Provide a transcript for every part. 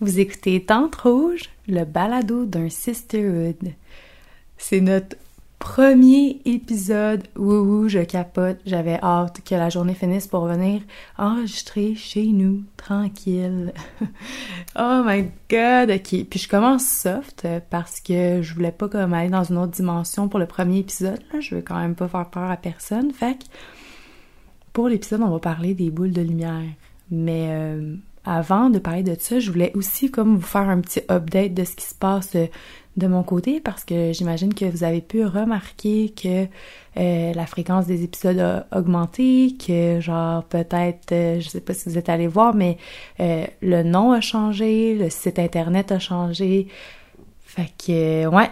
Vous écoutez Tante Rouge, le balado d'un sisterhood. C'est notre premier épisode. Wouhou, je capote. J'avais hâte que la journée finisse pour venir enregistrer chez nous, tranquille. oh my god, ok. Puis je commence soft parce que je voulais pas comme aller dans une autre dimension pour le premier épisode. Je veux quand même pas faire peur à personne. Fait que pour l'épisode, on va parler des boules de lumière. Mais euh, avant de parler de ça, je voulais aussi comme vous faire un petit update de ce qui se passe euh, de mon côté parce que j'imagine que vous avez pu remarquer que euh, la fréquence des épisodes a augmenté, que genre peut-être, euh, je sais pas si vous êtes allé voir, mais le nom a changé, le site internet a changé. Fait que ouais,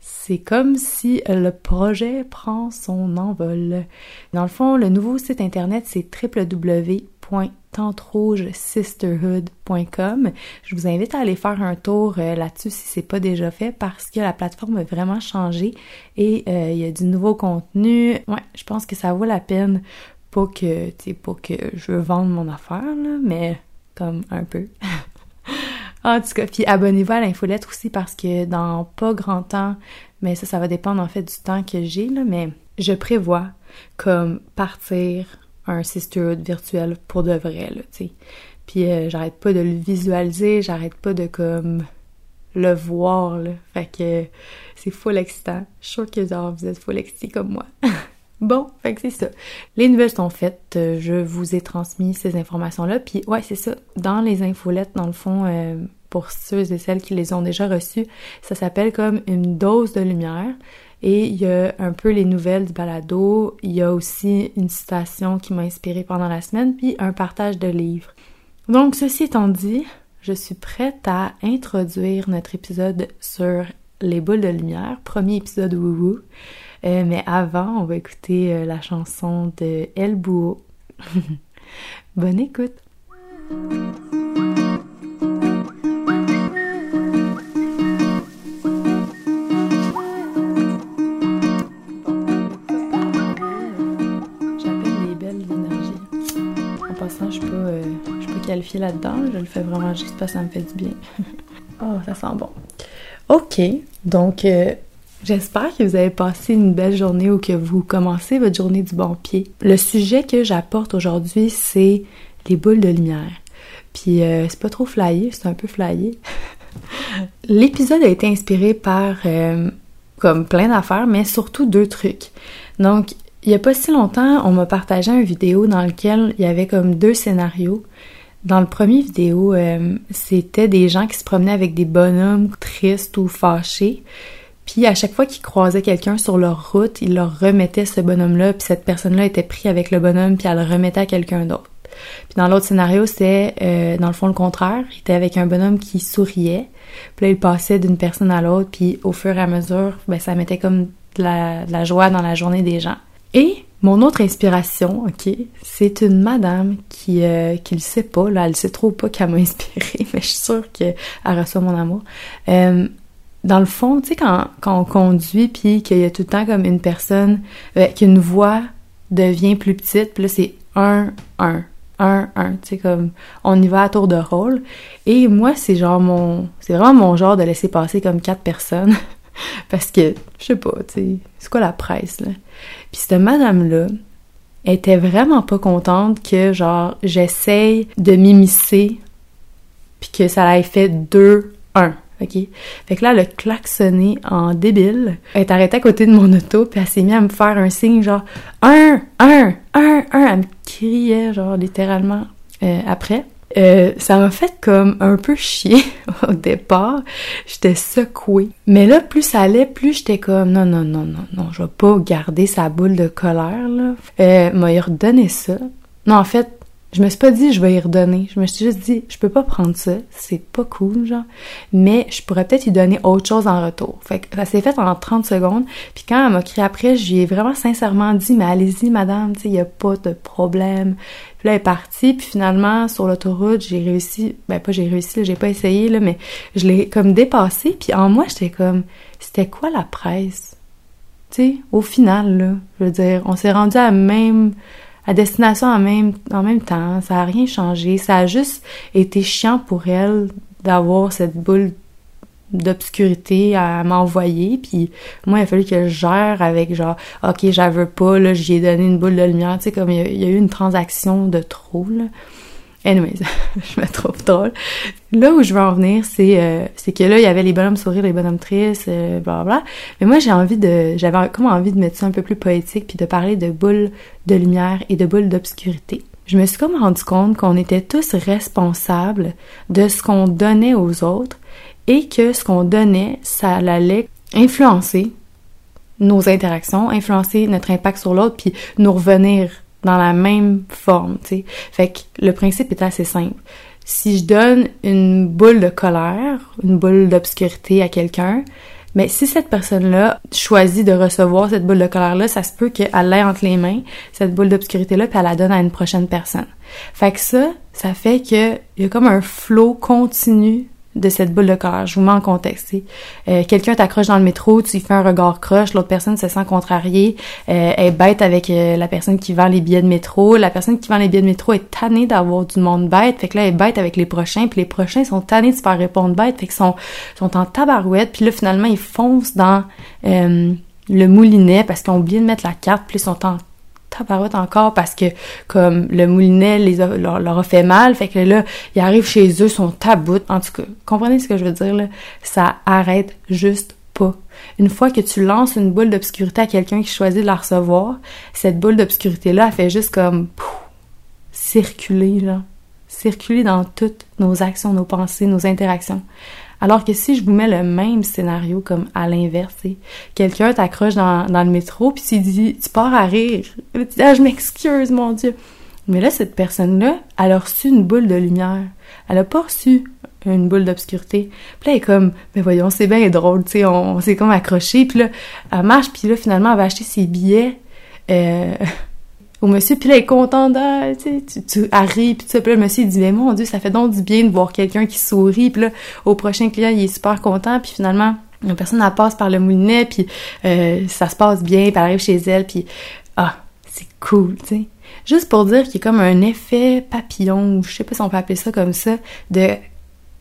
c'est comme si le projet prend son envol. Dans le fond, le nouveau site internet c'est www sisterhood.com. Je vous invite à aller faire un tour euh, là-dessus si c'est pas déjà fait parce que la plateforme a vraiment changé et euh, il y a du nouveau contenu. Ouais, je pense que ça vaut la peine. Pas que, tu pas que je veux vendre mon affaire, là, mais comme un peu. en tout cas, puis abonnez-vous à l'infolettre aussi parce que dans pas grand temps, mais ça, ça va dépendre en fait du temps que j'ai, là, mais je prévois comme partir un sisterhood virtuel pour de vrai, là, tu sais. Puis euh, j'arrête pas de le visualiser, j'arrête pas de comme le voir, là. Fait que c'est full excitant. Je suis que genre, vous êtes full excités comme moi. bon, fait que c'est ça. Les nouvelles sont faites, euh, je vous ai transmis ces informations-là. Puis ouais, c'est ça. Dans les infolettes, dans le fond, euh, pour ceux et celles qui les ont déjà reçues, ça s'appelle comme une dose de lumière. Et il y a un peu les nouvelles du balado, il y a aussi une citation qui m'a inspirée pendant la semaine, puis un partage de livres. Donc, ceci étant dit, je suis prête à introduire notre épisode sur les boules de lumière, premier épisode wouhou. Euh, mais avant, on va écouter euh, la chanson de El Bouho. Bonne écoute! Là-dedans. Je le fais vraiment juste parce que ça me fait du bien. oh, ça sent bon. OK. Donc, euh, j'espère que vous avez passé une belle journée ou que vous commencez votre journée du bon pied. Le sujet que j'apporte aujourd'hui, c'est les boules de lumière. Puis, euh, c'est pas trop flyé, c'est un peu flyé. L'épisode a été inspiré par euh, comme plein d'affaires, mais surtout deux trucs. Donc, il y a pas si longtemps, on m'a partagé une vidéo dans lequel il y avait comme deux scénarios. Dans le premier vidéo, euh, c'était des gens qui se promenaient avec des bonhommes tristes ou fâchés. Puis à chaque fois qu'ils croisaient quelqu'un sur leur route, ils leur remettaient ce bonhomme-là, puis cette personne-là était prise avec le bonhomme, puis elle le remettait à quelqu'un d'autre. Puis dans l'autre scénario, c'était euh, dans le fond le contraire. Il était avec un bonhomme qui souriait. Puis là, il passait d'une personne à l'autre, puis au fur et à mesure, ben, ça mettait comme la, de la joie dans la journée des gens. Et mon autre inspiration, ok, c'est une madame qui euh, qui le sait pas, là, elle sait trop pas qu'elle m'a inspirée, mais je suis sûre qu'elle reçoit mon amour. Euh, dans le fond, tu sais, quand, quand on conduit, puis qu'il y a tout le temps comme une personne, euh, qu'une voix devient plus petite, puis là, c'est un, un, un, un, tu sais, comme, on y va à tour de rôle. Et moi, c'est genre mon, c'est vraiment mon genre de laisser passer comme quatre personnes. Parce que, je sais pas, tu sais, c'est quoi la presse, là? Puis cette madame-là était vraiment pas contente que, genre, j'essaye de m'immiscer puis que ça l'ait fait 2-1. OK? Fait que là, elle a klaxonné en débile. Elle est arrêtée à côté de mon auto, puis elle s'est mise à me faire un signe genre « un, un, un, un ». Elle me criait, genre, littéralement, euh, après. Euh, ça m'a fait comme un peu chier au départ. J'étais secouée. Mais là, plus ça allait, plus j'étais comme non, non, non, non, non, je vais pas garder sa boule de colère, là. Euh, m'a redonné ça. Non, en fait, je me suis pas dit je vais y redonner. Je me suis juste dit je peux pas prendre ça, c'est pas cool genre, mais je pourrais peut-être lui donner autre chose en retour. Fait que ça s'est fait en 30 secondes. Puis quand elle m'a crié après, je lui ai vraiment sincèrement dit mais allez-y madame, tu sais, y a pas de problème. Puis là elle est partie, puis finalement sur l'autoroute, j'ai réussi, ben pas j'ai réussi, j'ai pas essayé là, mais je l'ai comme dépassé, puis en moi j'étais comme c'était quoi la presse? Tu sais, au final là, je veux dire, on s'est rendu à même à destination en même, en même temps. Ça a rien changé. Ça a juste été chiant pour elle d'avoir cette boule d'obscurité à m'envoyer puis moi il a fallu que je gère avec genre ok j'en veux pas là j'y ai donné une boule de lumière tu sais comme il y, a, eu une transaction de trop anyways je me trouve drôle. Là où je veux en venir c'est euh, c'est que là il y avait les bonhommes sourires les bonhommes tristes euh, bla bla mais moi j'ai envie de j'avais comme envie de mettre ça un peu plus poétique puis de parler de boules de lumière et de boules d'obscurité. Je me suis comme rendu compte qu'on était tous responsables de ce qu'on donnait aux autres et que ce qu'on donnait, ça allait influencer nos interactions, influencer notre impact sur l'autre, puis nous revenir dans la même forme, tu sais. Fait que le principe est assez simple. Si je donne une boule de colère, une boule d'obscurité à quelqu'un, mais si cette personne-là choisit de recevoir cette boule de colère-là, ça se peut qu'elle l'ait entre les mains, cette boule d'obscurité-là, puis elle la donne à une prochaine personne. Fait que ça, ça fait qu'il y a comme un flot continu de cette boule de cœur. Je vous mets en contexte. Euh, Quelqu'un t'accroche dans le métro, tu lui fais un regard croche, l'autre personne se sent contrariée, euh, est bête avec euh, la personne qui vend les billets de métro. La personne qui vend les billets de métro est tannée d'avoir du monde bête, fait que là, elle bête avec les prochains, puis les prochains sont tannés de se faire répondre bête, fait qu'ils sont, sont en tabarouette, puis là, finalement, ils foncent dans euh, le moulinet parce qu'ils ont oublié de mettre la carte, puis ils sont en tabarouette encore parce que comme le moulinet les leur, a fait mal. Fait que là ils arrivent chez eux sont tabout en tout cas comprenez ce que je veux dire là. Ça arrête juste pas. Une fois que tu lances une boule d'obscurité à quelqu'un qui choisit de la recevoir cette boule d'obscurité là elle fait juste comme circuler là. Circuler dans toutes nos actions nos pensées nos interactions alors que si je vous mets le même scénario comme à l'inverse, quelqu'un t'accroche dans, dans, le métro puis tu dis tu pars à rire, ah je m'excuse mon dieu. Mais là cette personne-là, elle a reçu une boule de lumière. Elle a pas reçu une boule d'obscurité. Puis là, elle est comme, mais voyons, c'est bien drôle, tu sais, on, s'est comme accroché. Puis là, elle marche, puis là, finalement, elle va acheter ses billets. Euh, au monsieur, puis là, il est content d'elle, tu sais, tu arrives, puis ça, puis là, le monsieur, il dit, mais mon Dieu, ça fait donc du bien de voir quelqu'un qui sourit, puis là, au prochain client, il est super content, puis finalement, la personne, elle passe par le moulinet, puis euh, ça se passe bien, puis elle arrive chez elle, puis ah, c'est cool, tu sais. Juste pour dire qu'il y a comme un effet papillon, ou je sais pas si on peut appeler ça comme ça, de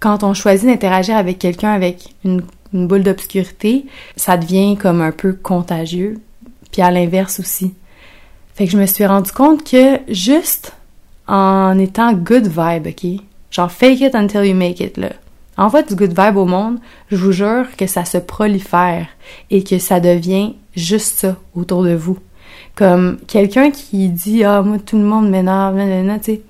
quand on choisit d'interagir avec quelqu'un avec une, une boule d'obscurité, ça devient comme un peu contagieux, puis à l'inverse aussi. Fait que je me suis rendu compte que juste en étant good vibe, ok? Genre fake it until you make it, là. En fait, du good vibe au monde, je vous jure que ça se prolifère et que ça devient juste ça autour de vous. Comme quelqu'un qui dit Ah, moi, tout le monde m'énerve, tu sais.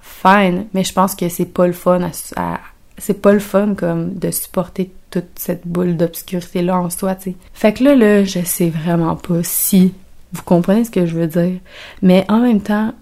Fine, mais je pense que c'est pas le fun à, c'est pas le fun comme de supporter toute cette boule d'obscurité là en soi, tu sais. Fait que là, là, je sais vraiment pas si vous comprenez ce que je veux dire? Mais en même temps,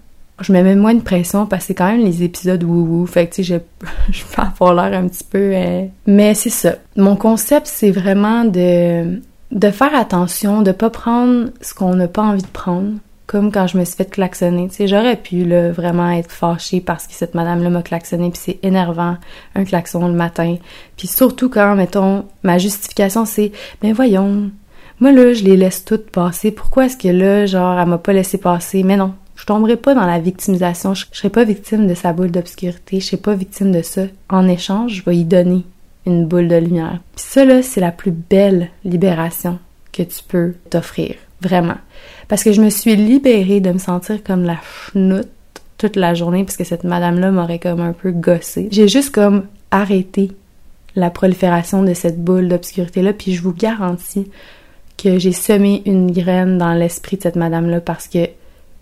je me mets moins de pression parce que c'est quand même les épisodes wou-wou. Fait que, tu sais, je, je peux avoir l'air un petit peu... Euh, mais c'est ça. Mon concept, c'est vraiment de, de faire attention, de pas prendre ce qu'on n'a pas envie de prendre. Comme quand je me suis fait klaxonner. Tu sais, j'aurais pu, là, vraiment être fâchée parce que cette madame-là m'a klaxonné puis c'est énervant, un klaxon le matin. Puis surtout quand, mettons, ma justification, c'est, ben voyons, moi, là, je les laisse toutes passer. Pourquoi est-ce que là, genre, elle m'a pas laissé passer? Mais non, je tomberai pas dans la victimisation. Je, serai pas victime de sa boule d'obscurité. Je serai pas victime de ça. En échange, je vais y donner une boule de lumière. Puis ça, là, c'est la plus belle libération que tu peux t'offrir. Vraiment. Parce que je me suis libérée de me sentir comme la chenoute toute la journée parce que cette madame-là m'aurait comme un peu gossé. J'ai juste comme arrêté la prolifération de cette boule d'obscurité-là, puis je vous garantis que j'ai semé une graine dans l'esprit de cette madame-là parce que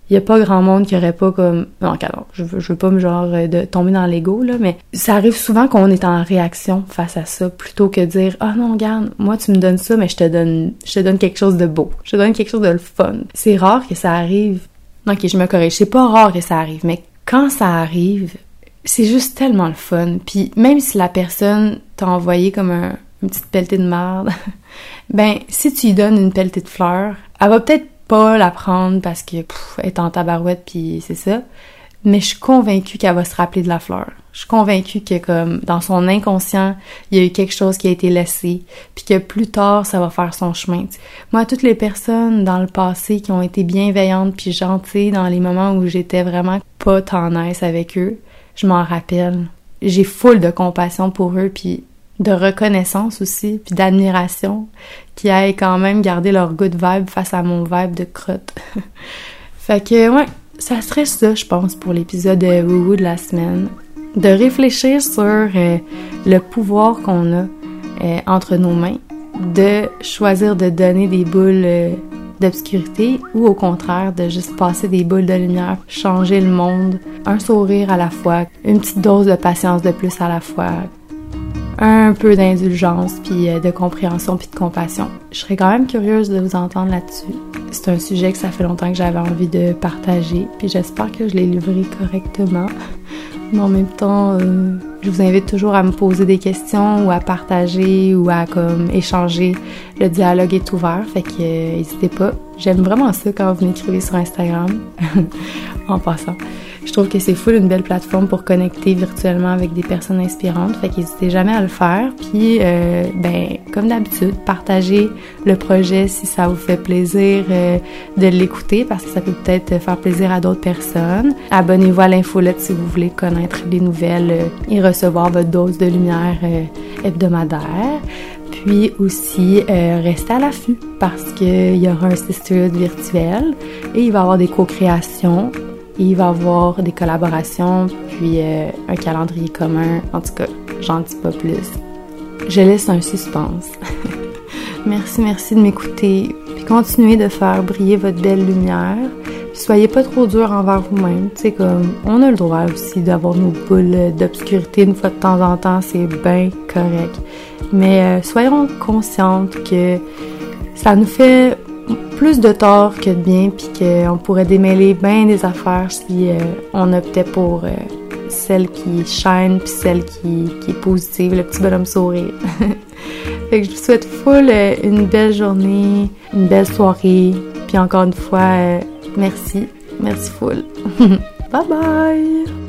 il a pas grand monde qui aurait pas comme non je veux, je veux pas me genre euh, de tomber dans l'ego là mais ça arrive souvent qu'on est en réaction face à ça plutôt que dire ah oh non regarde moi tu me donnes ça mais je te donne je te donne quelque chose de beau. Je te donne quelque chose de le fun. C'est rare que ça arrive. Non ok je me corrige. C'est pas rare que ça arrive mais quand ça arrive c'est juste tellement le fun. Puis même si la personne t'a envoyé comme un, une petite pelletée de merde ben si tu lui donnes une pelletée de fleurs, elle va peut-être pas la prendre parce que elle est en tabarouette puis c'est ça. Mais je suis convaincue qu'elle va se rappeler de la fleur. Je suis convaincue que comme dans son inconscient, il y a eu quelque chose qui a été laissé, puis que plus tard ça va faire son chemin. Moi, toutes les personnes dans le passé qui ont été bienveillantes puis gentilles dans les moments où j'étais vraiment pas tendresse avec eux, je m'en rappelle. j'ai full de compassion pour eux, puis de reconnaissance aussi, puis d'admiration, qui aillent quand même garder leur good vibe face à mon vibe de crotte. fait que, ouais, ça serait ça, je pense, pour l'épisode de Woo de la semaine. De réfléchir sur euh, le pouvoir qu'on a euh, entre nos mains, de choisir de donner des boules euh, d'obscurité ou au contraire de juste passer des boules de lumière, changer le monde, un sourire à la fois, une petite dose de patience de plus à la fois, un peu d'indulgence, puis euh, de compréhension, puis de compassion. Je serais quand même curieuse de vous entendre là-dessus. C'est un sujet que ça fait longtemps que j'avais envie de partager, puis j'espère que je l'ai livré correctement. Mais en même temps, euh, je vous invite toujours à me poser des questions ou à partager ou à comme échanger. Le dialogue est ouvert, fait que euh, n'hésitez pas. J'aime vraiment ça quand vous m'écrivez sur Instagram. en passant. Je trouve que c'est full une belle plateforme pour connecter virtuellement avec des personnes inspirantes. Fait qu'hésitez jamais à le faire. Puis, euh, ben, comme d'habitude, partagez le projet si ça vous fait plaisir euh, de l'écouter parce que ça peut peut-être faire plaisir à d'autres personnes. Abonnez-vous à l'infolette si vous voulez connaître les nouvelles euh, et recevoir votre dose de lumière hebdomadaire. Puis aussi, restez à l'affût parce qu'il y aura un sisterhood virtuel et il va y avoir des co-créations il va y avoir des collaborations, puis euh, un calendrier commun. En tout cas, j'en dis pas plus. Je laisse un suspense. merci, merci de m'écouter. Puis continuez de faire briller votre belle lumière. Soyez pas trop dur envers vous-même. Sais, comme, on a le droit aussi d'avoir nos boules d'obscurité une fois de temps en temps. C'est bien correct. Mais euh, soyons conscientes que ça nous fait plus de tort que de bien, puis qu'on pourrait démêler bien des affaires si euh, on optait pour euh, celle qui shine, puis celle qui, est positive, le petit bonhomme sourire. je vous souhaite full une belle journée, une belle soirée, puis encore une fois, merci, merci full. bye bye!